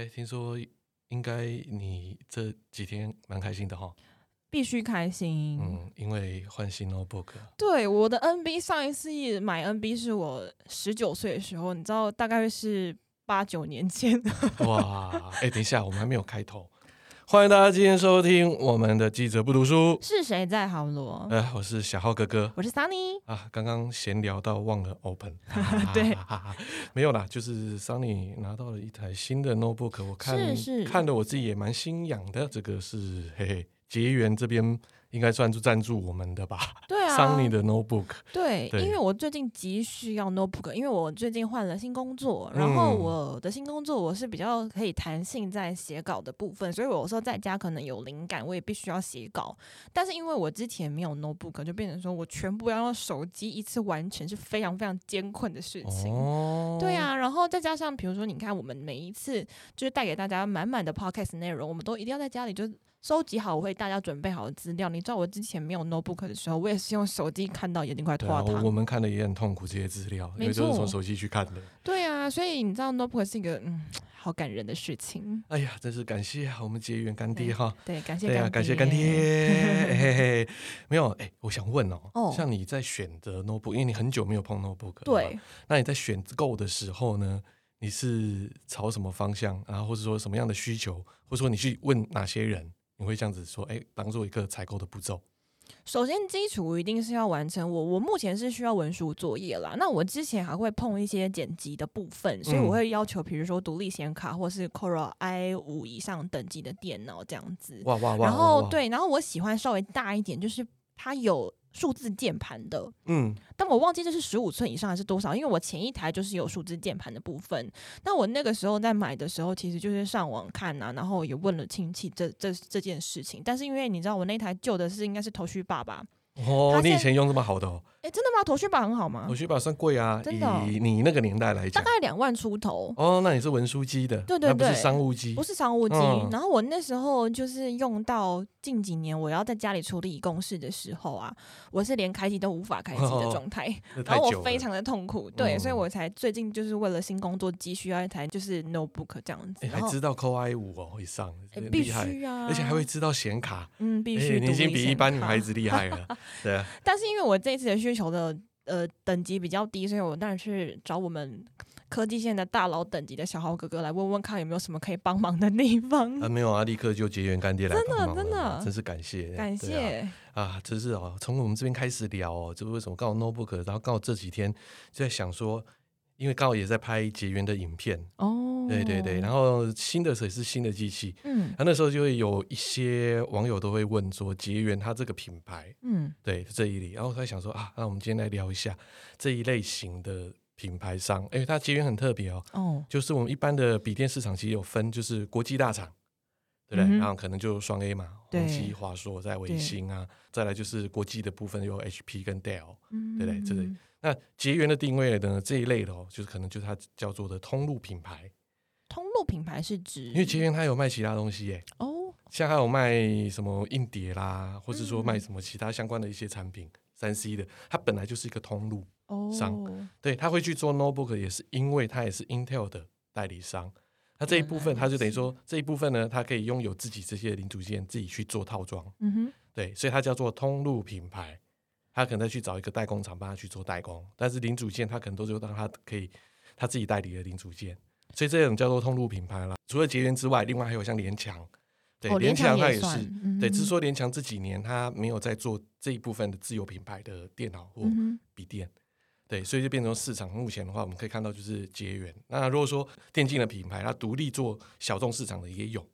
哎，听说应该你这几天蛮开心的哈？必须开心，嗯，因为换新 notebook。对，我的 NB 上一次买 NB 是我十九岁的时候，你知道，大概是八九年前。哇，哎，等一下，我们还没有开头。欢迎大家今天收听我们的记者不读书。是谁在豪罗？呃，我是小浩哥哥，我是 Sunny。啊，刚刚闲聊到忘了 open，对，没有啦，就是 Sunny 拿到了一台新的 notebook，我看看的我自己也蛮心痒的。这个是嘿嘿，结缘这边。应该算是赞助我们的吧？对啊，Sunny 的 notebook。对，对，因为我最近急需要 notebook，因为我最近换了新工作，然后我的新工作我是比较可以弹性在写稿的部分，所以我有时候在家可能有灵感，我也必须要写稿。但是因为我之前没有 notebook，就变成说我全部要用手机一次完成，是非常非常艰困的事情。哦，对啊，然后再加上比如说，你看我们每一次就是带给大家满满的 podcast 内容，我们都一定要在家里就。收集好我为大家准备好的资料。你知道我之前没有 notebook 的时候，我也是用手机看到眼睛快脱了。我们看的也很痛苦，这些资料，因为都是从手机去看的。对啊，所以你知道 notebook 是一个嗯，好感人的事情。哎呀，真是感谢我们结缘干爹哈。对，感谢干爹。感谢干爹。嘿嘿，没有哎，我想问哦，哦像你在选择 notebook，因为你很久没有碰 notebook，对，那你在选购的时候呢，你是朝什么方向，然后或者说什么样的需求，或者说你去问哪些人？你会这样子说，哎，当做一个采购的步骤。首先，基础一定是要完成。我我目前是需要文书作业啦。那我之前还会碰一些剪辑的部分，所以我会要求，比如说独立显卡或是 Core i 五以上等级的电脑这样子。哇哇哇！然后对，然后我喜欢稍微大一点，就是它有。数字键盘的，嗯，但我忘记这是十五寸以上还是多少，因为我前一台就是有数字键盘的部分。那我那个时候在买的时候，其实就是上网看啊，然后也问了亲戚这这这件事情。但是因为你知道，我那台旧的是应该是头绪爸爸。哦，你以前用这么好的哦？哎，真的吗？头绪宝很好吗？头绪宝算贵啊，真的哦？以你那个年代来讲，大概两万出头。哦，那你是文书机的，对对对，不是商务机，不是商务机。嗯。然后我那时候就是用到近几年，我要在家里处理公事的时候啊，我是连开机都无法开机的状态，哦，然后我非常的痛苦。对，嗯，所以我才最近就是为了新工作急需要一台就是 notebook 这样子。你还知道 Core i 五哦以上，必须啊，而且还会知道显卡，嗯，必须。你已经比一般女孩子厉害了，对啊。但是因为我这一次的需求的呃等级比较低，所以我当然去找我们科技线的大佬等级的小豪哥哥来问问看有没有什么可以帮忙的地方。啊，没有啊，立刻就结缘干爹来帮忙，真的真的，真是感谢感谢啊，啊！真是哦，从我们这边开始聊哦，就是为什么刚好 notebook，然后刚好这几天就在想说，因为刚好也在拍结缘的影片。哦。对对对，然后新的也是新的机器，嗯，那那时候就会有一些网友都会问说，结缘它这个品牌，嗯，对这一里，然后他想说啊，那我们今天来聊一下这一类型的品牌商，哎，它结缘很特别哦，哦，就是我们一般的笔电市场其实有分，就是国际大厂，对不对？嗯、然后可能就双 A 嘛，宏基、华硕在微星啊，再来就是国际的部分有 HP 跟 Dell，嗯，对不对？这里那结缘的定位呢，这一类的哦，就是可能就是它叫做的通路品牌。通路品牌是指，因为结缘它有卖其他东西耶，哦，像还有卖什么硬碟啦，或者说卖什么其他相关的一些产品，三 C 的，它本来就是一个通路商，哦、对，他会去做 notebook 也是因为它也是 Intel 的代理商，那这一部分它就等于说这一部分呢，它可以拥有自己这些零组件自己去做套装，嗯哼，对，所以它叫做通路品牌，它可能再去找一个代工厂帮他去做代工，但是零组件他可能都是让他可以他自己代理的零组件。所以这种叫做通路品牌啦。除了结缘之外，另外还有像联强，对，联强它也是，嗯、对，只是说联强这几年它没有在做这一部分的自有品牌的电脑或笔电，嗯、对，所以就变成市场目前的话，我们可以看到就是结缘。那如果说电竞的品牌，它独立做小众市场的也有，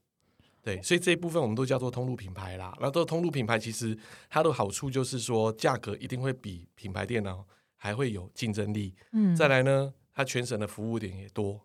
对，所以这一部分我们都叫做通路品牌啦。然后通路品牌其实它的好处就是说价格一定会比品牌电脑还会有竞争力。嗯，再来呢，它全省的服务点也多。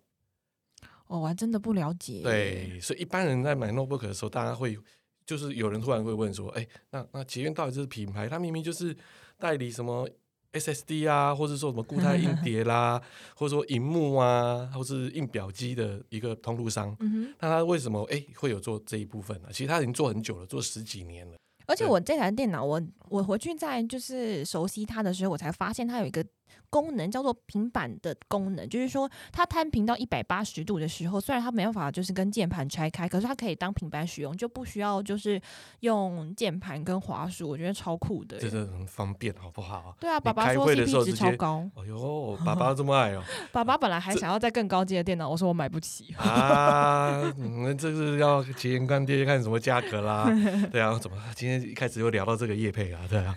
哦，我还真的不了解。对，所以一般人在买 notebook 的时候，大家会就是有人突然会问说：“哎，那那捷运到底这是品牌？它明明就是代理什么 SSD 啊，或者说什么固态硬碟啦，或者说荧幕啊，或是印表机的一个通路商。嗯，那他为什么哎会有做这一部分呢？其实他已经做很久了，做十几年了。而且我这台电脑，我我回去在就是熟悉它的时候，我才发现它有一个功能，叫做平板的功能，就是说它摊平到一百八十度的时候，虽然它没办法就是跟键盘拆开，可是它可以当平板使用，就不需要就是用键盘跟滑鼠，我觉得超酷的，真的很方便，好不好？对啊，爸爸说 CP 值超高。哎呦，爸爸这么爱哦！爸爸本来还想要再更高阶的电脑，我说我买不起 啊。嗯，这是要前言干爹看什么价格啦？对啊，怎么今天一开始又聊到这个叶配啊？对啊。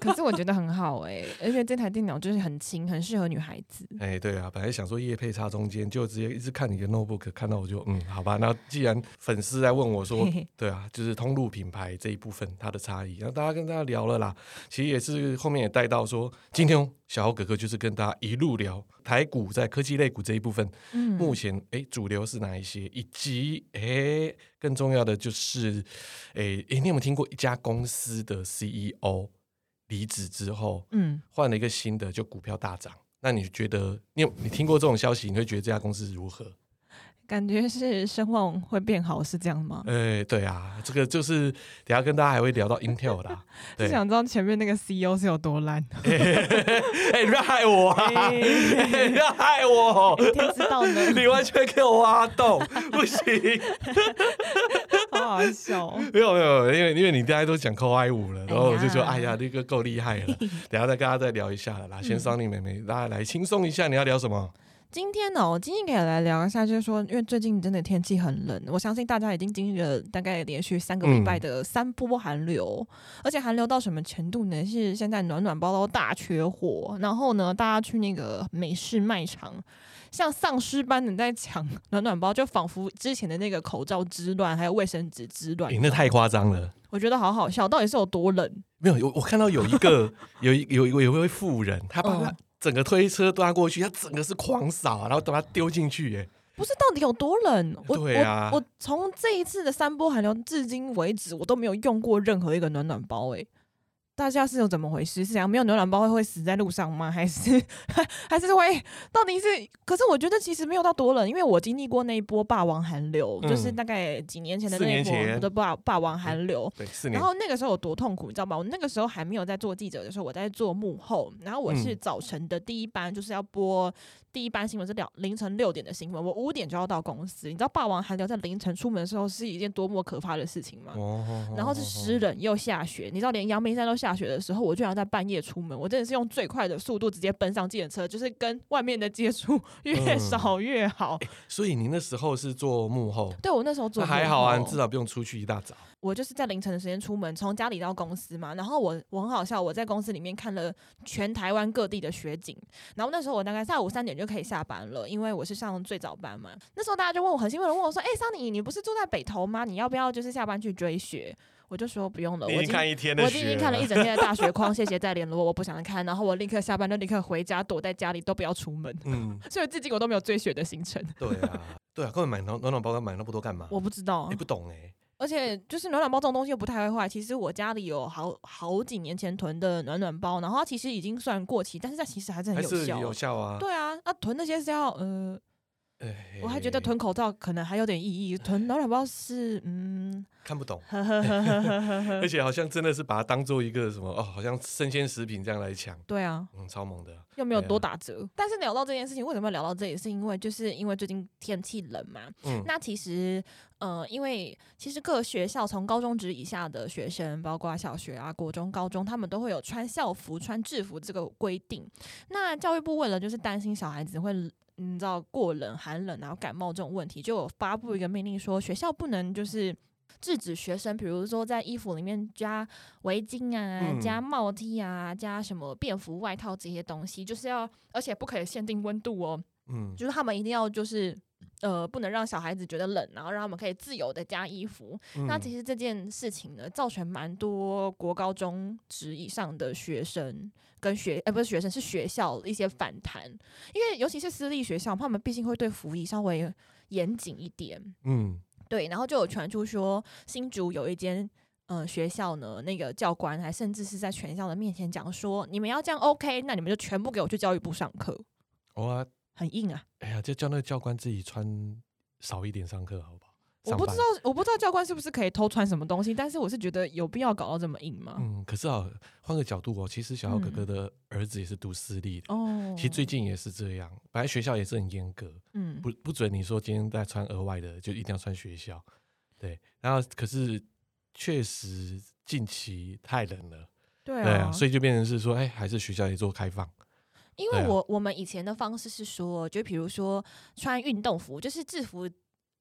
可是我觉得很好哎、欸，而且这台电脑就是很轻，很适合女孩子。哎、欸，对啊，本来想说叶配插中间，就直接一直看你的 notebook，看到我就嗯，好吧。那既然粉丝在问我说，对啊，就是通路品牌这一部分它的差异，然后大家跟大家聊了啦。其实也是后面也带到说，今天小豪哥哥就是跟大家一路聊台股在科技类股这一部分，嗯，目前哎、欸、主流是哪一些，以及哎、欸、更重要的就是哎哎、你有没有听过一家公司的 CEO？离职之后，嗯，换了一个新的，就股票大涨。那你觉得，你有你听过这种消息，你会觉得这家公司如何？感觉是声望会变好，是这样吗？哎、欸，对啊，这个就是等下跟大家还会聊到 Intel 啦。就想知道前面那个 CEO 是有多烂？哎、欸，你不要害我啊！你、欸、不要害我！一定知道呢。你完全给我挖洞，不行。好好笑。没有没有，因为因为你大家都讲 Core i5 了，然后我就说哎呀，这个够厉害了。等下再跟大家再聊一下了啦。先桑尼妹妹，大家来轻松一下，你要聊什么？今天呢、喔，我今天可以来聊一下，就是说，因为最近真的天气很冷，我相信大家已经经历了大概连续三个礼拜的三波寒流，嗯、而且寒流到什么程度呢？是现在暖暖包都大缺货，然后呢，大家去那个美式卖场，像丧尸般的在抢 暖暖包，就仿佛之前的那个口罩之乱，还有卫生纸之乱，欸、那太夸张了。我觉得好好笑，到底是有多冷？没有，我看到有一个 有一有有一位妇人，他把他。整个推车端过去，他整个是狂扫，然后等他丢进去，哎，不是到底有多冷？对啊，我从这一次的三波寒流至今为止，我都没有用过任何一个暖暖包，哎。大家是有怎么回事？是想没有牛腩包会会死在路上吗？还是 还是会？到底是？可是我觉得其实没有到多冷，因为我经历过那一波霸王寒流，嗯、就是大概几年前的那一波的霸霸王寒流。对，四年。然后那个时候有多痛苦，你知道吗？我那个时候还没有在做记者的时候，我在做幕后，然后我是早晨的第一班，就是要播。第一班新闻是两凌晨六点的新闻，我五点就要到公司。你知道霸王寒流在凌晨出门的时候是一件多么可怕的事情吗？然后是湿冷又下雪，你知道连阳明山都下雪的时候，我居然在半夜出门，我真的是用最快的速度直接奔上计程车，就是跟外面的接触越少 越好。嗯欸，所以你那时候是做幕后？对，我那时候做还好啊，你至少不用出去一大早。我就是在凌晨的时间出门，从家里到公司嘛。然后我我很好笑，我在公司里面看了全台湾各地的雪景。然后那时候我大概下午三点就可以下班了，因为我是上最早班嘛。那时候大家就问我，很兴奋的问我说：“哎、欸，桑尼，你不是住在北投吗？你要不要就是下班去追雪？”我就说不用了，我已经看一天的，我已经看了一整天的大雪框，谢谢再联络，我不想看。然后我立刻下班就立刻回家，躲在家里都不要出门。嗯，所以至今我都没有追雪的行程。对啊，对啊，根本买暖暖包，买那么多干嘛？我不知道，你不懂哎、欸。而且就是暖暖包这种东西又不太会坏。其实我家里有好好几年前囤的暖暖包，然后它其实已经算过期，但是它其实还是很有效。有效啊。对啊，那囤那些是要呃，我还觉得囤口罩可能还有点意义，囤暖暖包是嗯。看不懂，而且好像真的是把它当做一个什么哦，好像生鲜食品这样来抢。对啊，嗯，超猛的，又没有多打折。啊、但是聊到这件事情，为什么要聊到这里？是因为就是因为最近天气冷嘛。嗯。那其实，呃，因为其实各学校从高中职以下的学生，包括小学啊、国中、高中，他们都会有穿校服、穿制服这个规定。那教育部为了就是担心小孩子会，你知道过冷、寒冷然后感冒这种问题，就有发布一个命令说，学校不能就是。制止学生，比如说在衣服里面加围巾啊、嗯、加帽 T 啊、加什么便服外套这些东西，就是要，而且不可以限定温度哦。嗯，就是他们一定要就是呃，不能让小孩子觉得冷，然后让他们可以自由的加衣服。嗯、那其实这件事情呢，造成蛮多国高中职以上的学生跟学，呃，不是学生，是学校一些反弹，因为尤其是私立学校，他们毕竟会对服仪稍微严谨一点。嗯。对，然后就有传出说，新竹有一间呃学校呢，那个教官还甚至是在全校的面前讲说，你们要这样 OK，那你们就全部给我去教育部上课。哇，很硬啊！哎呀，就叫那个教官自己穿少一点上课，好不好？我不知道，我不知道教官是不是可以偷穿什么东西，但是我是觉得有必要搞到这么硬吗？嗯，可是啊，换个角度哦，其实小姚哥哥的儿子也是读私立的哦。嗯、其实最近也是这样，本来学校也是很严格，嗯，不不准你说今天再穿额外的，就一定要穿学校。对，然后可是确实近期太冷了，对啊，对啊，所以就变成是说，哎，还是学校也做开放。因为我我们以前的方式是说，就比如说穿运动服，就是制服。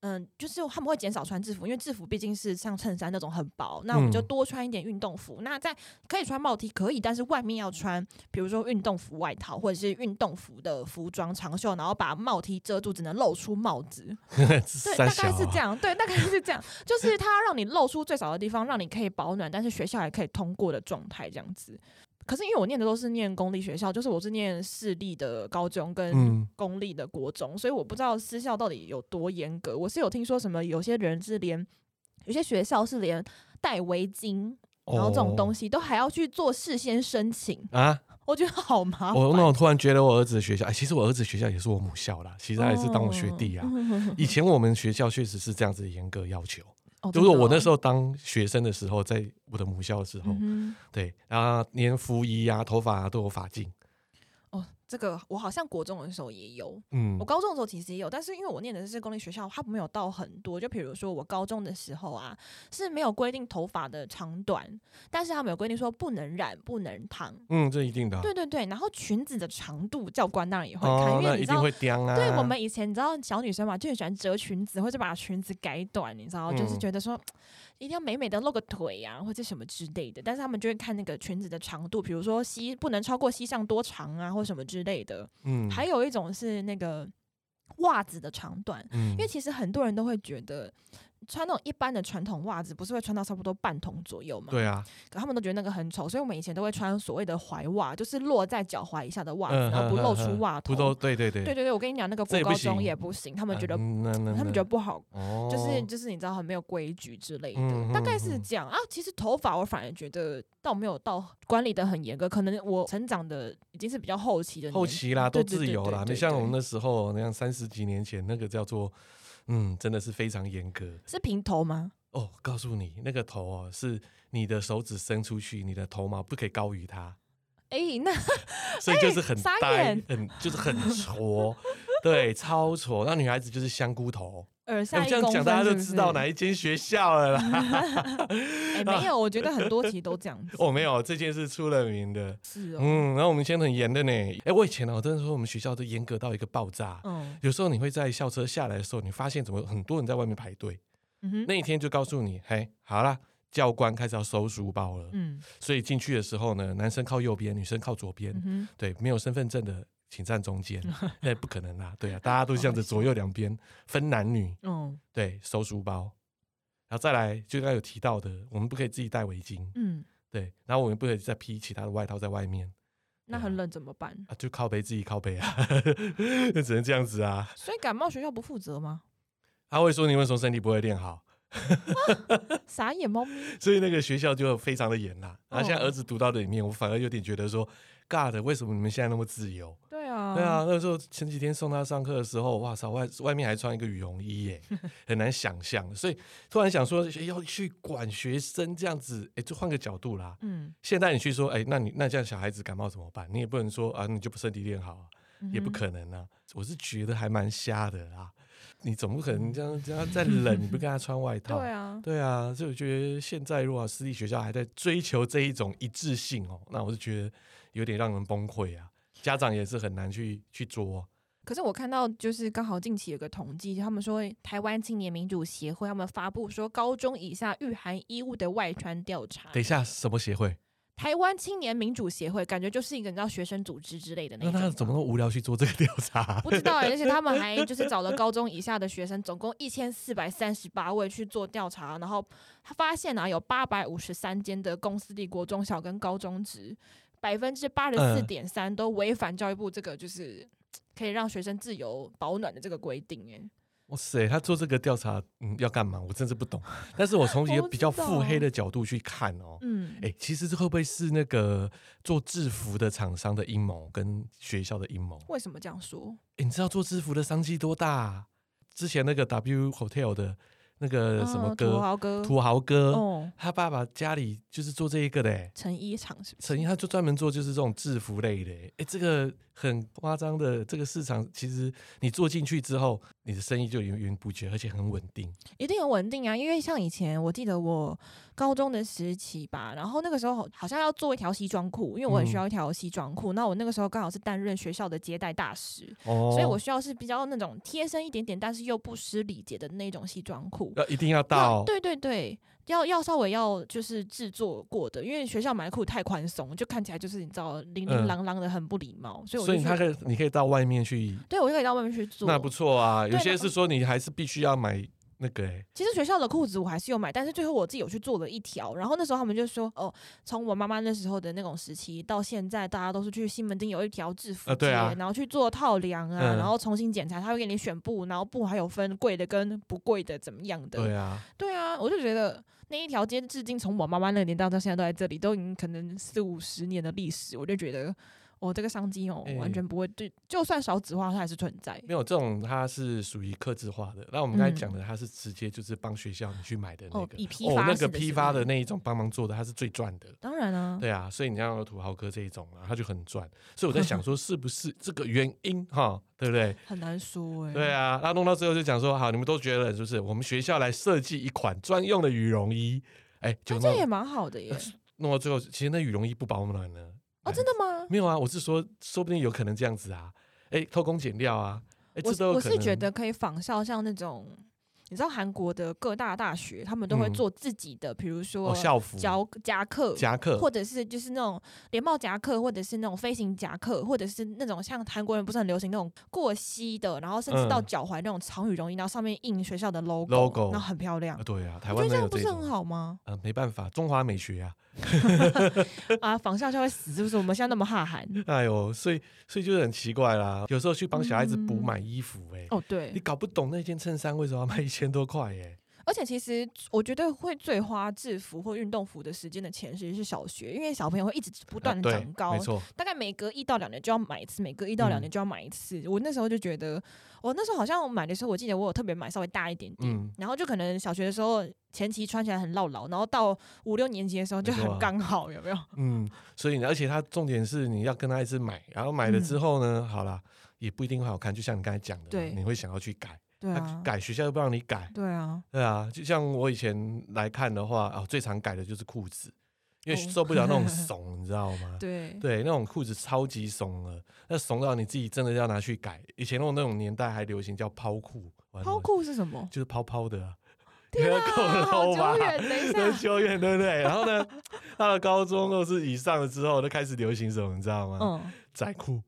嗯，就是他们会减少穿制服，因为制服毕竟是像衬衫那种很薄，那我们就多穿一点运动服。嗯、那在可以穿帽 T 可以，但是外面要穿，比如说运动服外套或者是运动服的服装长袖，然后把帽 T 遮住，只能露出帽子。对，大概是这样。对，大概是这样，就是它让你露出最少的地方，让你可以保暖，但是学校还可以通过的状态，这样子。可是因为我念的都是念公立学校，就是我是念私立的高中跟公立的国中，嗯、所以我不知道私校到底有多严格。我是有听说什么，有些人是连有些学校是连戴围巾，然后这种东西都还要去做事先申请啊，我觉得好麻烦。我那我突然觉得我儿子的学校，哎，其实我儿子学校也是我母校啦，其实还是当我学弟啊。哦、以前我们学校确实是这样子严格要求。就是我那时候当学生的时候，在我的母校的时候，嗯、对，然后连服仪啊、头发啊都有发禁。这个我好像国中的时候也有，嗯，我高中的时候其实也有，但是因为我念的是公立学校，它没有到很多。就比如说我高中的时候啊，是没有规定头发的长短，但是他们有规定说不能染、不能烫。嗯，这一定的。对对对，然后裙子的长度，教官当然也会看，哦、因为你知道，啊、对我们以前你知道小女生嘛，就很喜欢折裙子或者把裙子改短，你知道，嗯、就是觉得说。一定要美美的露个腿呀、啊，或者什么之类的。但是他们就会看那个裙子的长度，比如说膝不能超过膝上多长啊，或什么之类的。嗯，还有一种是那个袜子的长短，嗯、因为其实很多人都会觉得。穿那种一般的传统袜子，不是会穿到差不多半筒左右吗？对啊，可他们都觉得那个很丑，所以我们以前都会穿所谓的踝袜，就是落在脚踝以下的袜子，嗯、然后不露出袜头。对对对对对对，我跟你讲，那个国高中也不行，他们觉得、嗯、他们觉得不好，哦、就是就是你知道很没有规矩之类的，嗯、大概是这样啊。其实头发我反而觉得倒没有到管理的很严格，可能我成长的已经是比较后期的后期啦，都自由啦。你像我们那时候那样三十几年前那个叫做。嗯，真的是非常严格。是平头吗？哦，告诉你，那个头哦，是你的手指伸出去，你的头毛不可以高于它。哎、欸，那所以就是很呆，欸、很就是很挫，对，超挫。那女孩子就是香菇头。耳下一公分是是？这样讲大家就知道哪一间学校了啦。哎、欸，没有，我觉得很多题都这样子。哦，没有，这件事出了名的。是哦。嗯，然后我们以前很严的呢。哎、欸，我以前呢，我真的说我们学校都严格到一个爆炸。嗯。有时候你会在校车下来的时候，你发现怎么很多人在外面排队。嗯哼。那一天就告诉你，嘿，好了，教官开始要收书包了。嗯。所以进去的时候呢，男生靠右边，女生靠左边。嗯哼。对，没有身份证的。请站中间，那 不可能啦，对啊，大家都这样子左右两边分男女，嗯，对，收书包，然后再来就刚刚有提到的，我们不可以自己戴围巾，嗯，对，然后我们不可以再披其他的外套在外面，那很冷怎么办？啊，就靠背自己靠背啊，那 只能这样子啊。所以感冒学校不负责吗？他会说你为什么身体不会练好？傻眼猫咪。所以那个学校就非常的严啦。然后现在儿子读到的里面，我反而有点觉得说，God，为什么你们现在那么自由？对啊，那时候前几天送他上课的时候，哇塞，外外面还穿一个羽绒衣耶，很难想象。所以突然想说，要去管学生这样子，哎，就换个角度啦。嗯，现在你去说，哎，那你那这样小孩子感冒怎么办？你也不能说啊，你就不身体练好，也不可能啊。我是觉得还蛮瞎的啦。你总不可能这样这样再冷，你不跟他穿外套？对啊，对啊。所以我觉得现在如果私立学校还在追求这一种一致性哦，那我是觉得有点让人崩溃啊。家长也是很难去去做。可是我看到就是刚好近期有个统计，他们说台湾青年民主协会他们发布说高中以下御寒衣物的外穿调查。等一下，什么协会？台湾青年民主协会，感觉就是一个你知道学生组织之类的那种。那他怎么那么无聊去做这个调查？不知道，而且他们还就是找了高中以下的学生，总共一千四百三十八位去做调查，然后他发现啊，有八百五十三间的公司立国中小跟高中职。百分之八十四点三都违反教育部这个就是可以让学生自由保暖的这个规定，哎，哇塞，他做这个调查，嗯，要干嘛？我真是不懂。但是我从一个比较腹黑的角度去看哦，嗯，哎，其实这会不会是那个做制服的厂商的阴谋跟学校的阴谋？为什么这样说？哎，你知道做制服的商机多大？之前那个 W Hotel 的那个什么哥，土豪哥，土豪哥，他爸爸家里就是做这一个的，成衣厂是不是？成衣他就专门做就是这种制服类的，哎，这个很夸张的，这个市场其实你做进去之后，你的生意就源源不绝，而且很稳定，一定很稳定啊！因为像以前我记得我高中的时期吧，然后那个时候好像要做一条西装裤，因为我很需要一条西装裤，那、嗯、我那个时候刚好是担任学校的接待大使，哦、所以我需要是比较那种贴身一点点，但是又不失礼节的那种西装裤。要一定要到，对对对，要要稍微要就是制作过的，因为学校买裤太宽松，就看起来就是你知道零零琅琅的，很不礼貌。嗯、所以我所以他可以，你可以到外面去，对我就可以到外面去做，那不错啊。有些是说你还是必须要买。那个、欸，其实学校的裤子我还是有买，但是最后我自己有去做了一条。然后那时候他们就说，哦，从我妈妈那时候的那种时期到现在，大家都是去西门町有一条制服街，然后去做套量啊，嗯、然后重新检查，他会给你选布，然后布还有分贵的跟不贵的怎么样的。对啊，对啊，我就觉得那一条街至今从我妈妈那年代到现在都在这里，都已经可能四五十年的历史，我就觉得。我、哦、这个商机哦，完全不会对，欸、就算少子化，它还是存在。没有这种，它是属于克制化的。那我们刚才讲的，它是直接就是帮学校你去买的那个，哦，以批发哦，那个批发的那一种帮忙做的，它是最赚的。当然啊，对啊，所以你像土豪哥这一种啊，他就很赚。所以我在想说，是不是这个原因哈？对不对？很难说哎、欸。对啊，那弄到最后就讲说，好，你们都觉得是不是？我们学校来设计一款专用的羽绒衣，哎、欸，就、啊、这也蛮好的耶。弄到最后，其实那羽绒衣不保暖呢。哦，真的吗？没有啊，我是说，说不定有可能这样子啊，哎，偷工减料啊，哎，我我是觉得可以仿效像那种。你知道韩国的各大大学，他们都会做自己的，比如说校服、夹夹克、夹克，或者是就是那种连帽夹克，或者是那种飞行夹克，或者是那种像韩国人不是很流行那种过膝的，然后甚至到脚踝那种长羽绒衣，然后上面印学校的 logo，logo 那很漂亮。对啊，台湾这样不是很好吗？呃，没办法，中华美学啊。啊，仿效就会死，是不是？我们现在那么哈韩。哎呦，所以所以就是很奇怪啦。有时候去帮小孩子补买衣服，哎，哦对，你搞不懂那件衬衫为什么要卖一千多块，耶。而且其实我觉得会最花制服或运动服的时间的钱，其实是小学，因为小朋友会一直不断的长高，没错，大概每隔一到两年就要买一次，每隔一到两年就要买一次。我那时候就觉得，我那时候好像我买的时候，我记得我有特别买稍微大一点点，然后就可能小学的时候前期穿起来很落老，然后到五六年级的时候就很刚好，有没有？嗯，所以而且它重点是你要跟他一直买，然后买了之后呢，好了也不一定会好看，就像你刚才讲的，对，你会想要去改。对啊，改学校又不让你改。对啊，对啊，就像我以前来看的话，哦，最常改的就是裤子，因为受不了那种 怂，你知道吗？对对，那种裤子超级怂了，那怂到你自己真的要拿去改。以前那种那种年代还流行叫抛裤，抛裤是什么？就是泡泡的。天啊，好久远，等一下，很久远，对不对？然后呢，到了高中或是以上了之后，就开始流行什么，你知道吗？嗯，窄裤。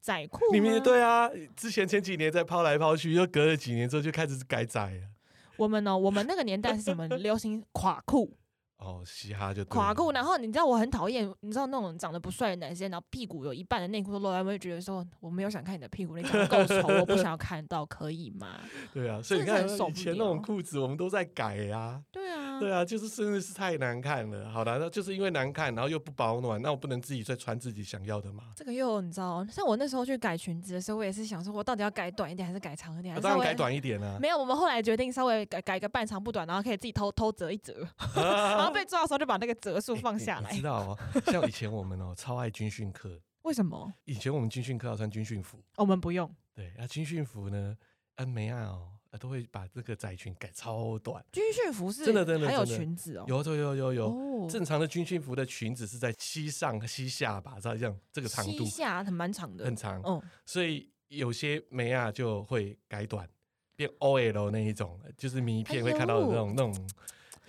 窄裤，你们对啊，之前前几年在抛来抛去，又隔了几年之后就开始改窄了。我们呢，我们那个年代是什么流行垮裤？哦，嘻哈就垮裤。然后你知道我很讨厌，你知道那种长得不帅的男生，然后屁股有一半的内裤都露，我会觉得说我没有想看你的屁股，你长得够丑，我不想要看到，可以吗？对啊，所以你看以前那种裤子，我们都在改呀。对啊。对啊，就是真的是太难看了。好的，那就是因为难看，然后又不保暖，那我不能自己再穿自己想要的吗？这个又你知道，像我那时候去改裙子的时候，我也是想说，我到底要改短一点还是改长一点？还是当然改短一点啊。没有，我们后来决定稍微改改个半长不短，然后可以自己偷偷折一折，后被抓的时候就把那个折数放下来。欸欸、知道哦，像以前我们哦超爱军训课，为什么？以前我们军训课要穿军训服，我们不用。对，那、啊、军训服呢？啊，没啊哦。都会把这个窄裙改超短，军训服是真的真的还有裙子哦，有有有有有，哦、正常的军训服的裙子是在膝上膝下吧，这样这个长度，膝下很蛮长的，很长，嗯，所以有些美亚就会改短，变 OL 那一种，就是名片会看到的那种、哎、那种，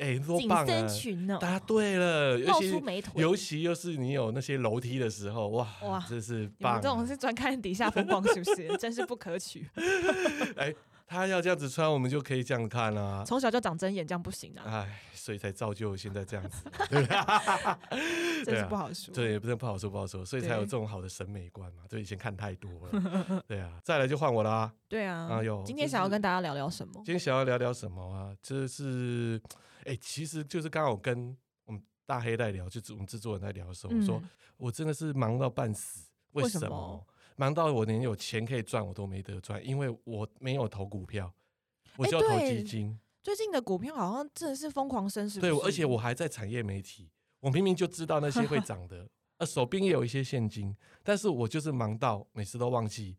哎、欸，多棒啊！答对了，尤其尤其又是你有那些楼梯的时候，哇哇，这是棒、啊，这种是专看底下风光是不是？真是不可取，哎。他要这样子穿，我们就可以这样看啊。从小就长针眼，这样不行啊。哎，所以才造就现在这样子，对吧？真是不好说。对，也不是不好说，不好说，所以才有这种好的审美观嘛。对，以前看太多了。对啊，再来就换我啦啊。对啊。哎呦，今天想要跟大家聊聊什么？今天想要聊聊什么啊？这是，哎，其实就是刚好跟我们大黑在聊，就是我们制作人在聊的时候，我说我真的是忙到半死，为什么？忙到我连有钱可以赚我都没得赚，因为我没有投股票，我就要投基金。最近的股票好像真的是疯狂升，是？对，而且我还在产业媒体，我明明就知道那些会涨的，呃，手边也有一些现金，但是我就是忙到每次都忘记，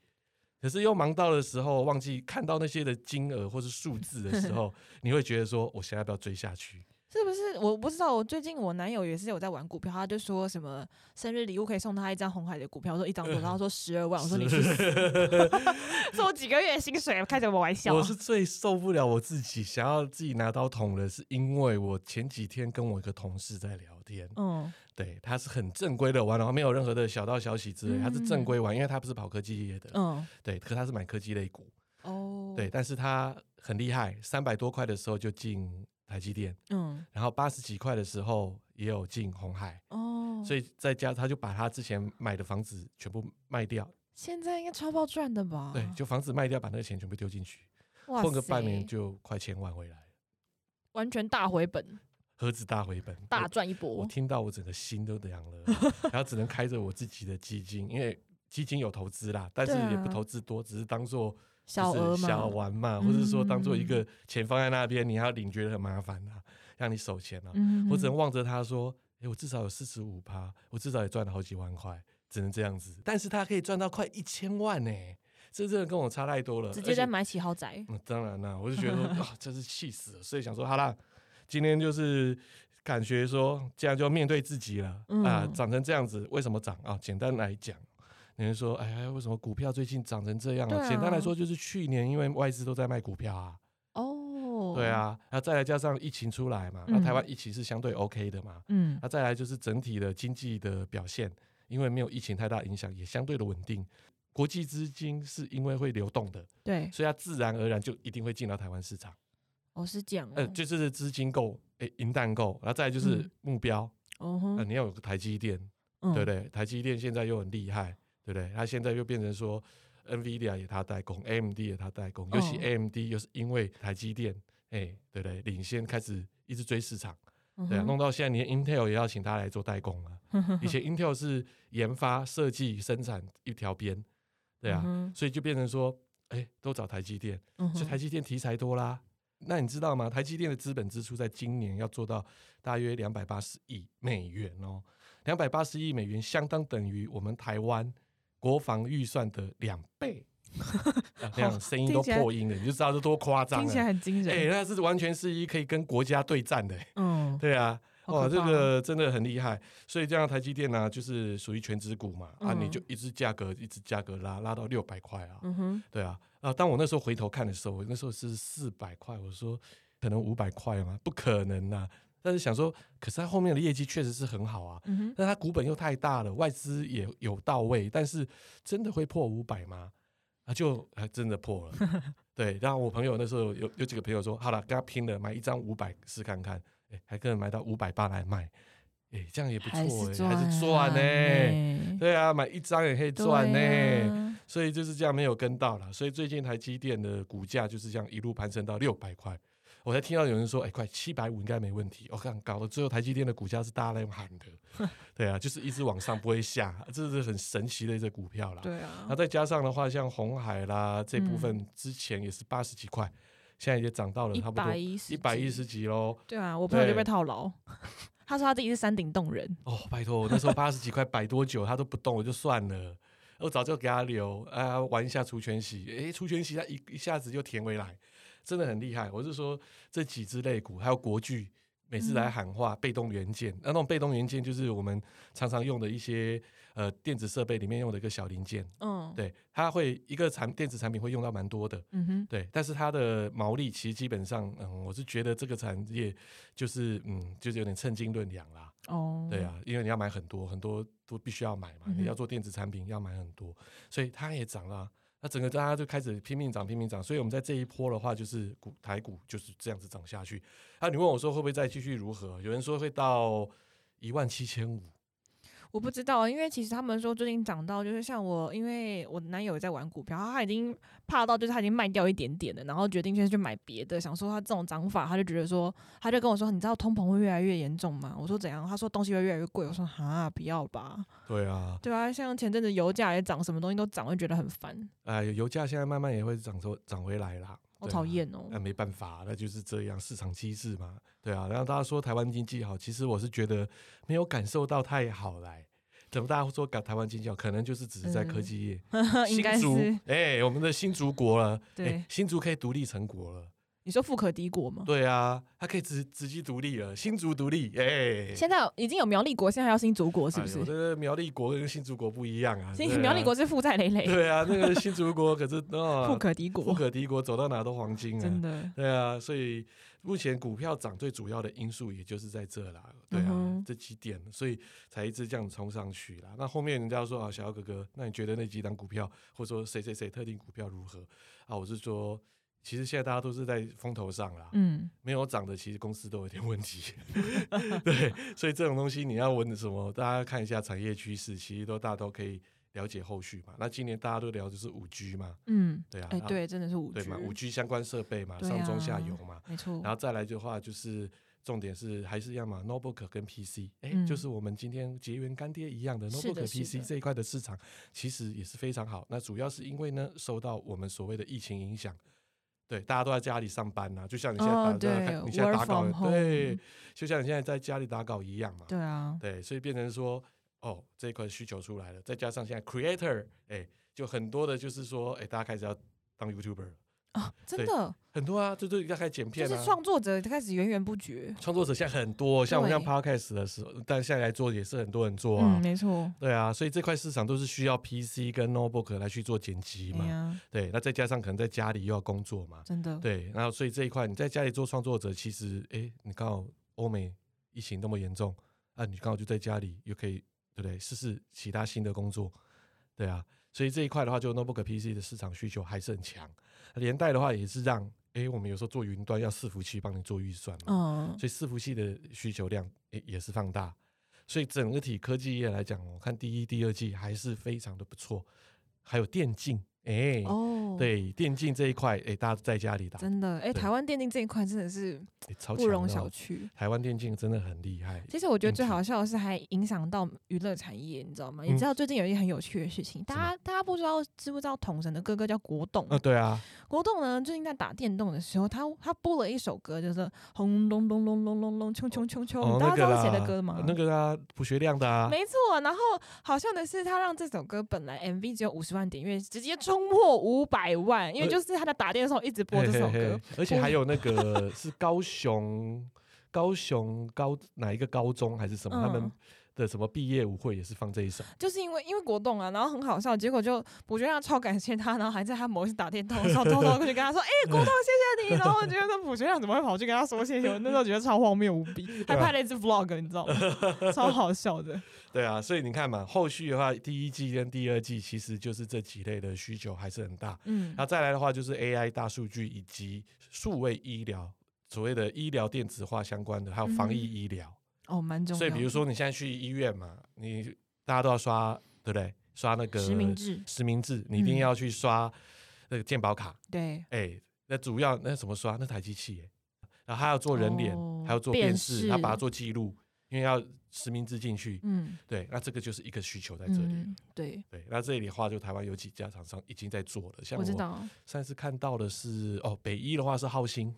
可是又忙到的时候忘记看到那些的金额或是数字的时候，你会觉得说，我现在要不要追下去？是不是？我不知道。我最近我男友也是有在玩股票，他就说什么生日礼物可以送他一张红海的股票，我说一张多少？他说十二万。我说你去死，是我几个月薪水，开什么玩笑。我是最受不了我自己，想要自己拿刀捅的，是因为我前几天跟我一个同事在聊天，嗯，对，他是很正规的玩，然后没有任何的小道消息之类，他是正规玩，因为他不是跑科技业的，嗯，对，可他是买科技类股，哦，对，但是他很厉害，三百多块的时候就进。台积电，嗯，然后八十几块的时候也有进红海，哦，所以在家他就把他之前买的房子全部卖掉，现在应该超爆赚的吧？对，就房子卖掉，把那个钱全部丢进去，混个半年就快千万回来，完全大回本，何止大回本，大赚一波！我听到我整个心都凉了，然后只能开着我自己的基金，因为基金有投资啦，但是也不投资多，只是当做。小额嘛，小玩嘛，或者说当做一个钱放在那边，你要领觉得很麻烦啊，让你守钱啊。我只能望着他说：“哎，我至少有四十五趴，我至少也赚了好几万块，只能这样子。”但是他可以赚到快一千万呢，这真的跟我差太多了。直接在买起豪宅。嗯，当然啦，我就觉得说 啊，真是气死了。所以想说，好啦，今天就是感觉说，这样就要面对自己了啊，长成这样子，为什么长啊？简单来讲。有人说：“哎呀，为什么股票最近涨成这样啊？”简单来说，就是去年因为外资都在卖股票啊。哦，对啊，然后再来加上疫情出来嘛，那台湾疫情是相对 OK 的嘛。嗯，那再来就是整体的经济的表现，因为没有疫情太大影响，也相对的稳定。国际资金是因为会流动的，对，所以它自然而然就一定会进到台湾市场。哦，是这样。呃，就是资金够，哎，银弹够，然后再来就是目标。哦，你要有个台积电，对不对？台积电现在又很厉害。对不对？他现在又变成说，NVIDIA 也他代工，AMD 也他代工，尤其 AMD 又是因为台积电，哎，对不对？领先开始一直追市场，对啊，弄到现在连 Intel 也要请他来做代工了。以前 Intel 是研发、设计、生产一条边，对啊，所以就变成说，哎，都找台积电，所以台积电题材多啦。那你知道吗？台积电的资本支出在今年要做到大约两百八十亿美元哦，两百八十亿美元相当等于我们台湾。国防预算的两倍，这样声音都破音了，你就知道这多夸张了。听起来很惊人，哎，那是完全是一可以跟国家对战的。嗯，对啊，哇，这个真的很厉害。所以这样台积电呢，就是属于全值股嘛，啊，你就一直价格一直价格拉拉到六百块啊。嗯哼，对啊，啊，当我那时候回头看的时候，我那时候是四百块，我说可能五百块吗？不可能呐。但是想说，可是他后面的业绩确实是很好啊，但他股本又太大了，外资也有到位，但是真的会破五百吗？啊，就还真的破了。对，然后我朋友那时候有有几个朋友说，好了，跟他拼了，买一张五百试看看，哎，还可以买到五百八来卖，哎，这样也不错，哎，还是赚呢。欸、对啊，买一张也可以赚呢。啊、所以就是这样没有跟到了，所以最近台积电的股价就是这样一路攀升到六百块。我才听到有人说，哎、欸，快七百五应该没问题。我、哦、看搞到最后，台积电的股价是大家来喊的，对啊，就是一直往上不会下，这是很神奇的一只股票啦。对啊，那再加上的话，像红海啦这部分之前也是八十几块，嗯、现在也涨到了差不多一百一十几喽。对啊，我朋友就被套牢，他说他自己是山顶洞人。哦，拜托，那时候八十几块摆多久他都不动，我就算了，我早就给他留，啊，玩一下除权息，哎、欸，除权息他一一下子就填回来。真的很厉害，我是说这几只类股，还有国巨，每次来喊话被动元件，那、嗯、那种被动元件就是我们常常用的一些呃电子设备里面用的一个小零件，嗯，对，它会一个产电子产品会用到蛮多的，嗯哼，对，但是它的毛利其实基本上，嗯，我是觉得这个产业就是嗯，就是有点称斤论两啦，哦，对啊，因为你要买很多很多都必须要买嘛，嗯、你要做电子产品要买很多，所以它也涨了。那整个大家就开始拼命涨，拼命涨，所以我们在这一波的话，就是股台股就是这样子涨下去。啊，你问我说会不会再继续如何？有人说会到一万七千五。我不知道，因为其实他们说最近涨到，就是像我，因为我男友也在玩股票，他已经怕到，就是他已经卖掉一点点了，然后决定现在去买别的，想说他这种涨法，他就觉得说，他就跟我说，你知道通膨会越来越严重吗？我说怎样？他说东西会越来越贵。我说哈，不要吧。对啊，对啊，像前阵子油价也涨，什么东西都涨，会觉得很烦。哎，油价现在慢慢也会涨，涨回来啦。好讨厌哦。那没办法，那就是这样，市场机制嘛。对啊，然后大家说台湾经济好，其实我是觉得没有感受到太好来。怎么大家会说台湾经济好？可能就是只是在科技业，嗯、新竹 哎、欸，我们的新竹国了，对、欸，新竹可以独立成国了。你说富可敌国吗？对啊，它可以直直接独立了，新竹独立，哎、欸，现在已经有苗栗国，现在还要新竹国，是不是？苗栗国跟新竹国不一样啊。新苗栗国是负债累累。对啊，那个新竹国可是啊，富可敌国，富可敌国走到哪都黄金啊，真的。对啊，所以目前股票涨最主要的因素也就是在这啦，对啊，嗯、这几点，所以才一直这样冲上去啦。那后面人家说啊，小姚哥哥，那你觉得那几档股票，或者说谁谁谁特定股票如何啊？我是说。其实现在大家都是在风头上啦，嗯，没有涨的，其实公司都有点问题，对，所以这种东西你要问什么？大家看一下产业趋势，其实都大家都可以了解后续嘛。那今年大家都聊就是五 G 嘛，嗯，对啊，哎，对，真的是五 G 对嘛，五 G 相关设备嘛，上中下游嘛，没错。然后再来的话，就是重点是还是一样嘛，notebook 跟 PC，哎，就是我们今天结缘干爹一样的 notebook PC 这一块的市场，其实也是非常好。那主要是因为呢，受到我们所谓的疫情影响。对，大家都在家里上班呐、啊，就像你现在打，oh, 对你现在打稿，对，就像你现在在家里打稿一样嘛。对啊，对，所以变成说，哦，这一块需求出来了，再加上现在 creator，哎，就很多的，就是说，哎，大家开始要当 YouTuber。啊，真的很多啊，就就要开始剪片啊，就是创作者开始源源不绝。创作者现在很多，像我们像 Podcast 的时候，但现在来做也是很多人做啊，嗯、没错。对啊，所以这块市场都是需要 PC 跟 Notebook 来去做剪辑嘛。啊、对，那再加上可能在家里又要工作嘛，真的。对，然后所以这一块你在家里做创作者，其实哎，你刚好欧美疫情那么严重啊，你刚好就在家里又可以对不对？试试其他新的工作，对啊。所以这一块的话，就 Notebook PC 的市场需求还是很强。连带的话也是让，哎、欸，我们有时候做云端要伺服器帮你做预算嘛，嗯，所以伺服器的需求量也也是放大。所以整个体科技业来讲，我看第一、第二季还是非常的不错。还有电竞。哎，欸、哦，对，电竞这一块，哎、欸，大家在家里打，真的，哎、欸，台湾电竞这一块真的是不容小觑。台湾电竞真的很厉害。其实我觉得最好笑的是，还影响到娱乐产业，你知道吗？嗯、你知道最近有一件很有趣的事情，大家大家不知道知不知道统神的哥哥叫国栋？啊，对啊，国栋呢最近在打电动的时候，他他播了一首歌，就是轰隆隆隆隆隆隆，冲冲冲冲，大家知道是谁的歌吗？那个啊，卜学亮的啊，没错。然后好笑的是，他让这首歌本来 MV 只有五十万点阅，直接冲 破五。百万，因为就是他在打电的时候一直播这首歌，嘿嘿嘿，而且还有那个是高雄高雄高哪一个高中还是什么、嗯、他们的什么毕业舞会也是放这一首，就是因为因为国栋啊，然后很好笑，结果就我觉得他超感谢他，然后还在他某一次打电动的时候偷偷过去跟他说：“哎、欸，国栋谢谢你。”然后我觉得说卜学亮怎么会跑去跟他说谢谢？我那时候觉得超荒谬无比，还拍了一支 vlog，你知道吗？超好笑的。对啊，所以你看嘛，后续的话，第一季跟第二季其实就是这几类的需求还是很大。嗯，然后再来的话就是 AI 大数据以及数位医疗，所谓的医疗电子化相关的，还有防疫医疗。嗯、哦，蛮重要。所以比如说你现在去医院嘛，你大家都要刷，对不对？刷那个实名制，实名制，你一定要去刷那个健保卡。对、嗯，哎，那主要那怎么刷？那台机器，然后还要做人脸，哦、还要做辨识，他把它做记录。因为要实名制进去，嗯，对，那这个就是一个需求在这里，嗯、对对，那这里的话，就台湾有几家厂商已经在做了，像我上次看到的是哦，北医的话是浩鑫，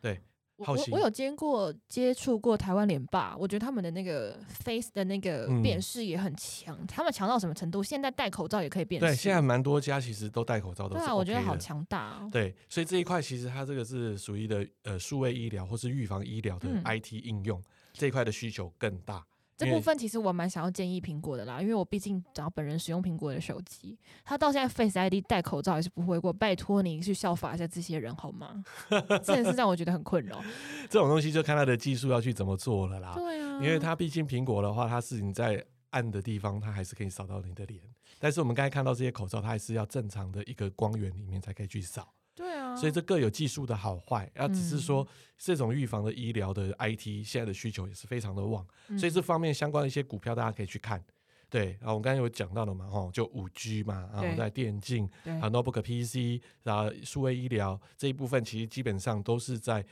对，浩兴，我有接过接触过台湾联霸，我觉得他们的那个 face 的那个辨识也很强，嗯、他们强到什么程度？现在戴口罩也可以辨识，对，现在蛮多家其实都戴口罩都是、OK、对啊，我觉得好强大哦，对，所以这一块其实它这个是属于的呃数位医疗或是预防医疗的 IT 应用。嗯这一块的需求更大，这部分其实我蛮想要建议苹果的啦，因为我毕竟找本人使用苹果的手机，他到现在 Face ID 戴口罩还是不会过，拜托你去效法一下这些人好吗？真的是让我觉得很困扰。这种东西就看他的技术要去怎么做了啦。对啊，因为它毕竟苹果的话，它是你在暗的地方，它还是可以扫到你的脸，但是我们刚才看到这些口罩，它还是要正常的一个光源里面才可以去扫。所以这各有技术的好坏，啊，只是说这种预防的医疗的 IT 现在的需求也是非常的旺，嗯、所以这方面相关的一些股票大家可以去看。对，啊我们刚才有讲到了嘛，吼，就五 G 嘛，然后在电竞，啊，Notebook PC，然后数位医疗这一部分，其实基本上都是在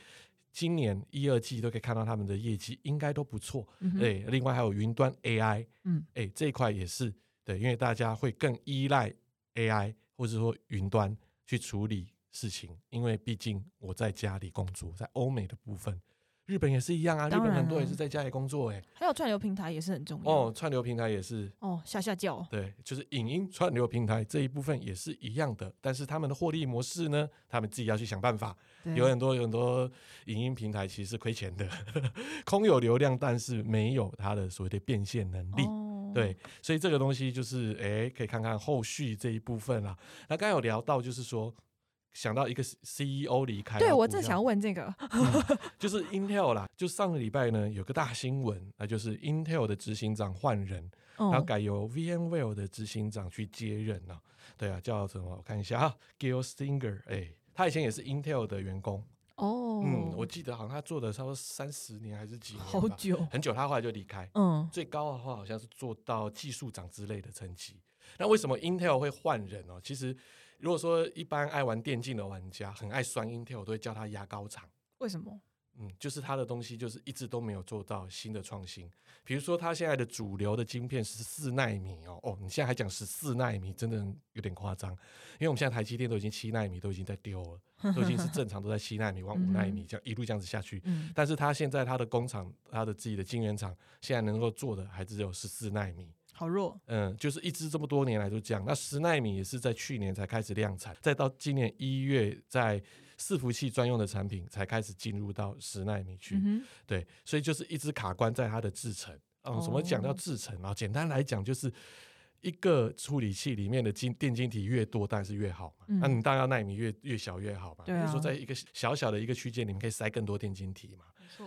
今年一二季都可以看到他们的业绩应该都不错。嗯、对，另外还有云端 AI，嗯，哎，这一块也是对，因为大家会更依赖 AI 或者说云端去处理。事情，因为毕竟我在家里工作，在欧美的部分。日本也是一样啊，日本很多也是在家里工作哎，还有串流平台也是很重要哦，串流平台也是哦，下下叫，对，就是影音串流平台这一部分也是一样的，但是他们的获利模式呢，他们自己要去想办法。有很多有很多影音平台其实是亏钱的，空有流量，但是没有它的所谓的变现能力。哦、对，所以这个东西就是哎，可以看看后续这一部分啦。那刚刚有聊到就是说。想到一个 CEO 离开，对，我正想问这个，嗯、就是 Intel 啦。就上个礼拜呢，有个大新闻，那就是 Intel 的执行长换人，然后改由 VMware 的执行长去接任了。对啊，叫什么？我看一下啊，Gil Steger，哎，他以前也是 Intel 的员工哦。嗯，我记得好像他做的差不多三十年还是几年，好久，很久。他后来就离开。嗯，最高的话好像是做到技术长之类的层级。那为什么 Intel 会换人哦？其实。如果说一般爱玩电竞的玩家很爱酸 Intel，我都会叫他牙膏厂。为什么？嗯，就是他的东西就是一直都没有做到新的创新。比如说他现在的主流的晶片十四纳米哦，哦，你现在还讲十四纳米，真的有点夸张。因为我们现在台积电都已经七纳米都已经在丢了，都已经是正常都在七纳米往五纳米这样一路这样子下去。嗯、但是他现在他的工厂，他的自己的晶圆厂，现在能够做的还只有十四纳米。好弱，嗯，就是一直这么多年来都这样。那十纳米也是在去年才开始量产，再到今年一月，在伺服器专用的产品才开始进入到十纳米去。嗯、对，所以就是一直卡关在它的制程。嗯，什么讲到制程啊？简单来讲就是。一个处理器里面的晶电晶体越多，当然是越好嘛。那、嗯、你当然要奈米越越小越好嘛。比如、啊、说，在一个小小的一个区间里面，可以塞更多电晶体嘛。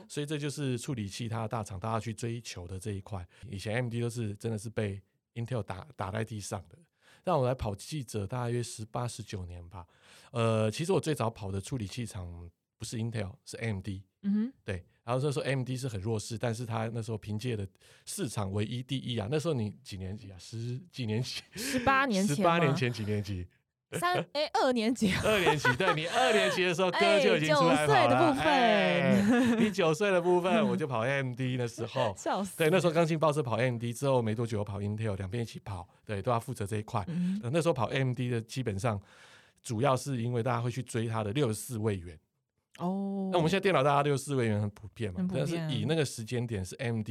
所以这就是处理器它的大厂大家去追求的这一块。以前 AMD 都是真的是被 Intel 打打在地上的。让我来跑记者大约十八十九年吧。呃，其实我最早跑的处理器厂不是 Intel，是 AMD。嗯哼。对。然后那时候 AMD 是很弱势，但是他那时候凭借的市场唯一第一啊。那时候你几年级啊？十几年级？十八 年前？十八年前几年级？三哎二年级？二年级？对，你二年级的时候，哥就已经出来跑了。九岁的部分，哎、你九岁的部分我就 跑 AMD 那时候。笑死！对，那时候刚进报社跑 AMD 之后没多久，我跑 Intel，两边一起跑，对，都要负责这一块。嗯、那时候跑 AMD 的基本上主要是因为大家会去追他的六十四位元。哦，那我们现在电脑大家六十四位元很普遍嘛，但是以那个时间点是 AMD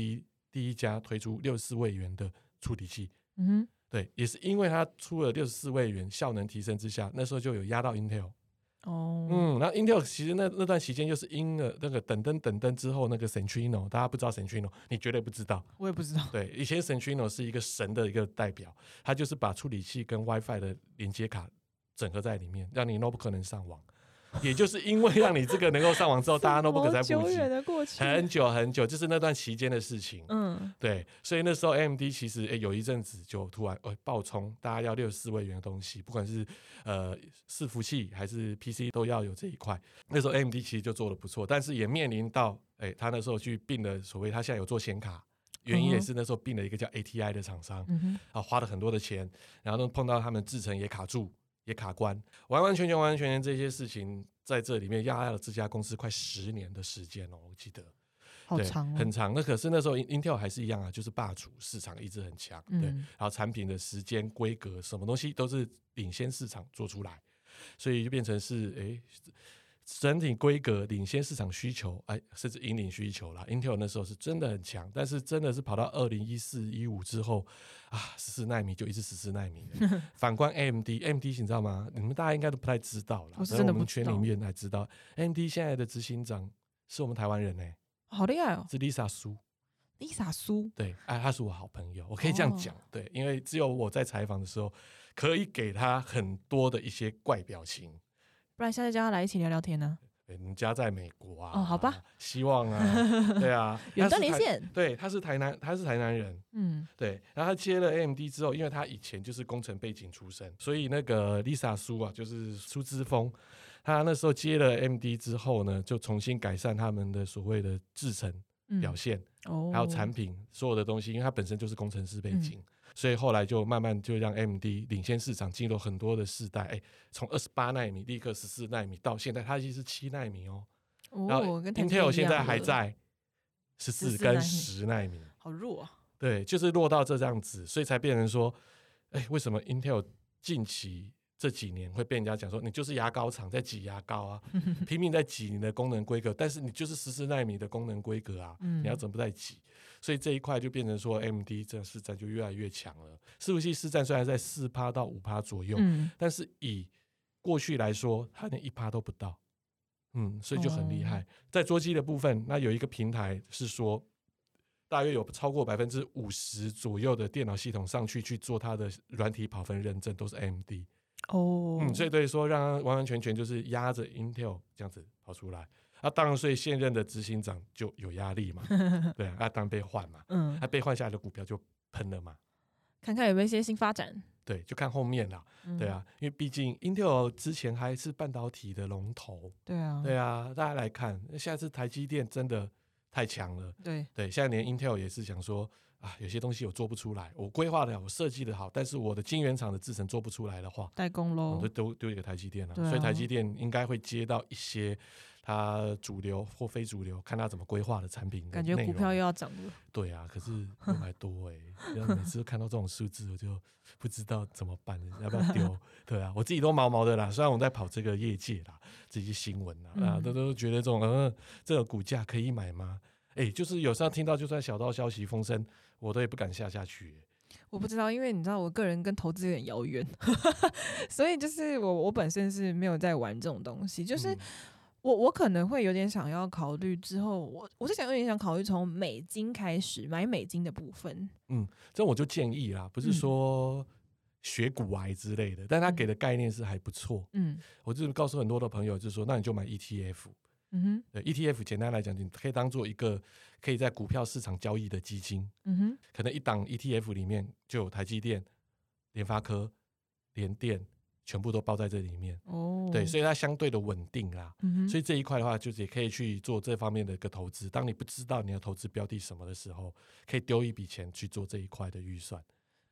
第一家推出六十四位元的处理器，嗯哼，对，也是因为它出了六十四位元，效能提升之下，那时候就有压到 Intel。哦，嗯，然后 Intel 其实那那段时间就是因了那个等灯等灯之后那个 Centrino，大家不知道 Centrino，你绝对不知道，我也不知道。对，以前 Centrino 是一个神的一个代表，它就是把处理器跟 WiFi 的连接卡整合在里面，让你 notebook 能上网。也就是因为让你这个能够上网之后，大家都不可再补给，很久很久，就是那段期间的事情。嗯，对，所以那时候 AMD 其实诶、欸、有一阵子就突然呃爆冲，大家要六十四位元的东西，不管是呃伺服器还是 PC 都要有这一块。那时候 AMD 其实就做得不错，但是也面临到诶、欸、他那时候去并了所谓他现在有做显卡，原因也是那时候并了一个叫 ATI 的厂商，嗯哼，啊花了很多的钱，然后呢碰到他们制程也卡住。也卡关，完完全全、完完全全这些事情在这里面压压了这家公司快十年的时间哦，我记得，好长、哦，很长。那可是那时候 Intel 还是一样啊，就是霸主，市场一直很强，对。嗯、然后产品的时间、规格，什么东西都是领先市场做出来，所以就变成是哎。诶整体规格领先市场需求，哎，甚至引领需求啦。Intel 那时候是真的很强，但是真的是跑到二零一四一五之后啊，十四奈米就一直十四奈米。反观 AMD，AMD 你知道吗？你们大家应该都不太知道啦。我们圈里面才知道，AMD 现在的执行长是我们台湾人呢、欸，好厉害哦，是 Lisa 苏。Lisa 苏，对，哎，他是我好朋友，我可以这样讲，哦、对，因为只有我在采访的时候，可以给他很多的一些怪表情。不然下次叫他来一起聊聊天呢？人家在美国啊。哦，好吧。希望啊，对啊。远端连线。对，他是台南，他是台南人。嗯，对。然后他接了 AMD 之后，因为他以前就是工程背景出身，所以那个 Lisa 苏啊，就是苏之峰，他那时候接了 AMD 之后呢，就重新改善他们的所谓的制程表现，嗯、还有产品所有的东西，因为他本身就是工程师背景。嗯所以后来就慢慢就让 AMD 领先市场，进入很多的世代。哎，从二十八纳米立刻十四纳米，到现在它已经是七纳米哦。哦，然后 Intel 现在还在十四跟十纳米，好弱啊。对，就是弱到这样子，所以才变成说，哎，为什么 Intel 近期这几年会被人家讲说，你就是牙膏厂在挤牙膏啊，拼命在挤你的功能规格，但是你就是十四纳米的功能规格啊，你要怎么在挤？所以这一块就变成说，AMD 这市占就越来越强了。伺服器市占虽然在四趴到五趴左右，但是以过去来说，它连一趴都不到。嗯，所以就很厉害。在桌机的部分，那有一个平台是说，大约有超过百分之五十左右的电脑系统上去去做它的软体跑分认证，都是 AMD。哦，嗯，所以等于说，让它完完全全就是压着 Intel 这样子跑出来，啊，当然，所以现任的执行长就有压力嘛，对啊，啊，当然被换嘛，嗯，他被换下来的股票就喷了嘛，看看有没有一些新发展，对，就看后面啦，嗯、对啊，因为毕竟 Intel 之前还是半导体的龙头，对啊，对啊，大家来看，现在是台积电真的太强了，对，对，现在连 Intel 也是想说。啊，有些东西我做不出来，我规划的好，我设计的好，但是我的晶圆厂的制程做不出来的话，代工喽，我就丢丢一个台积电了。啊、所以台积电应该会接到一些它主流或非主流，看它怎么规划的产品的。感觉股票又要涨了。对啊，可是不买多哎、欸，每次看到这种数字，我就不知道怎么办，要不要丢？对啊，我自己都毛毛的啦。虽然我在跑这个业界啦，这些新闻啊，啊，都都觉得这种嗯，这个股价可以买吗？哎、欸，就是有时候听到就算小道消息风声。我都也不敢下下去。我不知道，因为你知道，我个人跟投资有点遥远，所以就是我我本身是没有在玩这种东西。就是我我可能会有点想要考虑之后，我我是想有点想考虑从美金开始买美金的部分。嗯，这我就建议啦，不是说学股癌之类的，但他给的概念是还不错。嗯，我就是告诉很多的朋友，就是说，那你就买 ETF。嗯哼，对，ETF 简单来讲，你可以当做一个可以在股票市场交易的基金。嗯哼，可能一档 ETF 里面就有台积电、联发科、联电，全部都包在这里面。哦，对，所以它相对的稳定啦。嗯，所以这一块的话，就是也可以去做这方面的一个投资。当你不知道你要投资标的什么的时候，可以丢一笔钱去做这一块的预算。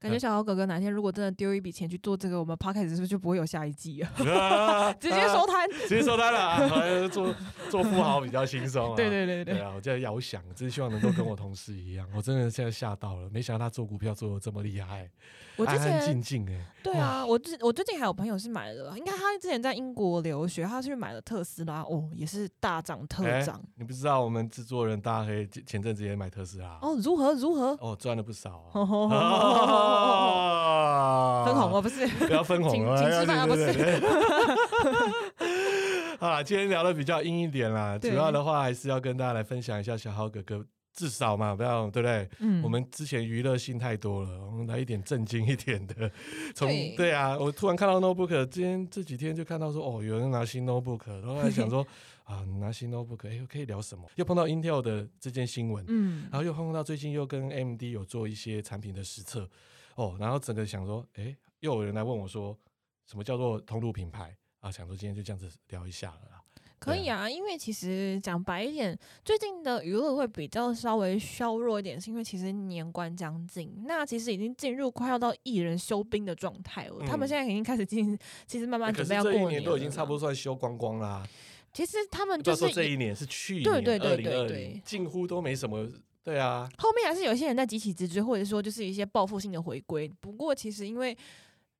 感觉小豪哥哥哪天如果真的丢一笔钱去做这个，我们 Podcast 是不是就不会有下一季啊？直接收摊，直接收摊了啊！做做富豪比较轻松啊。对对对对，对啊！我在遥想，真希望能够跟我同事一样。我真的现在吓到了，没想到他做股票做的这么厉害，我之前安安静静哎。对啊，我最我最近还有朋友是买了，应该他之前在英国留学，他去买了特斯拉，哦，也是大涨特涨。你不知道我们制作人大黑前阵子也买特斯拉哦？如何如何？哦，赚了不少。分红吗？不是，不要分红啊！请吃饭不是。好啦，今天聊的比较阴一点啦，主要的话还是要跟大家来分享一下小豪哥哥，至少嘛，不要对不对？嗯，我们之前娱乐性太多了，我们来一点正经一点的。从对啊，我突然看到 notebook，今天这几天就看到说，哦，有人拿新 notebook，然后还想说，啊，拿新 notebook，哎，可以聊什么？又碰到 Intel 的这件新闻，嗯，然后又碰到最近又跟 AMD 有做一些产品的实测。哦，然后整个想说，哎，又有人来问我说，什么叫做通路品牌啊？想说今天就这样子聊一下了啦。可以啊，啊因为其实讲白一点，最近的娱乐会比较稍微削弱一点，是因为其实年关将近，那其实已经进入快要到艺人休兵的状态了。嗯、他们现在已经开始进，其实慢慢准备要过年一年都已经差不多算休光光啦。其实他们就是说这一年是去年，对对对对对，近乎都没什么。对啊，后面还是有一些人在集体直追，或者说就是一些报复性的回归。不过其实因为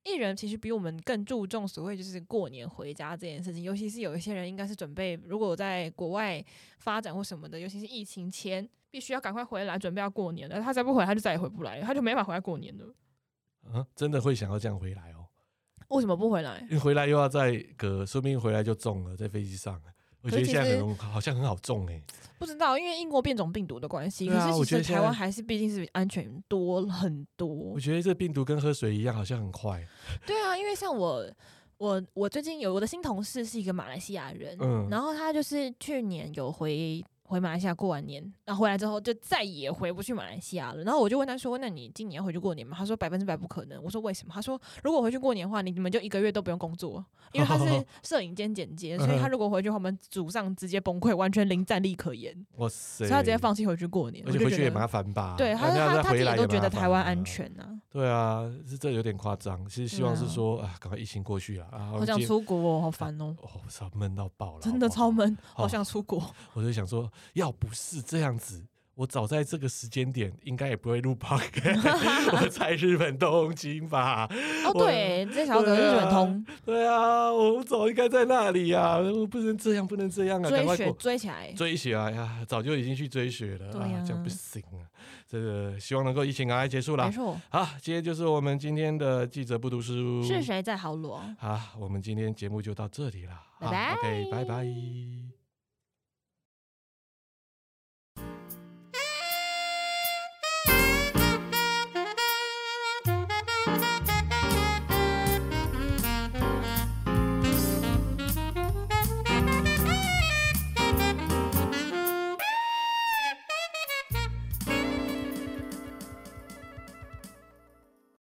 艺人其实比我们更注重所谓就是过年回家这件事情，尤其是有一些人应该是准备如果在国外发展或什么的，尤其是疫情前必须要赶快回来准备要过年了。他再不回来，他就再也回不来了，他就没法回来过年了。啊，真的会想要这样回来哦？为什么不回来？因为回来又要再隔，说不定回来就中了，在飞机上。我觉得现在很好像很好种哎、欸，不知道，因为英国变种病毒的关系。啊、可是其实台湾还是毕竟是安全多很多。我觉得这病毒跟喝水一样，好像很快。对啊，因为像我，我我最近有我的新同事是一个马来西亚人，嗯，然后他就是去年有回。回马来西亚过完年，然后回来之后就再也回不去马来西亚了。然后我就问他说：“那你今年要回去过年吗？”他说：“百分之百不可能。”我说：“为什么？”他说：“如果回去过年的话，你你们就一个月都不用工作，因为他是 摄影兼剪接，所以他如果回去我们组上直接崩溃，完全零战力可言。”哇塞！所以他直接放弃回去过年，而且回去也麻烦吧？对，他他他自己都觉得台湾安全啊。对啊，是这有点夸张。其实希望是说啊，赶快疫情过去了啊！好想出国哦，好烦哦！哦，操，闷到爆了，真的超闷，好想出国。我就想说，要不是。是这样子，我早在这个时间点应该也不会录 podcast 我在日本东京吧？哦，对，这小哥日本通。对啊，我早应该在那里呀！我不能这样，不能这样啊！追雪追起来，追起来呀！早就已经去追雪了，啊，这样不行啊！这个希望能够疫情赶快结束了。没错。好，今天就是我们今天的记者不读书。是谁在豪罗？好，我们今天节目就到这里了。拜拜。OK，拜拜。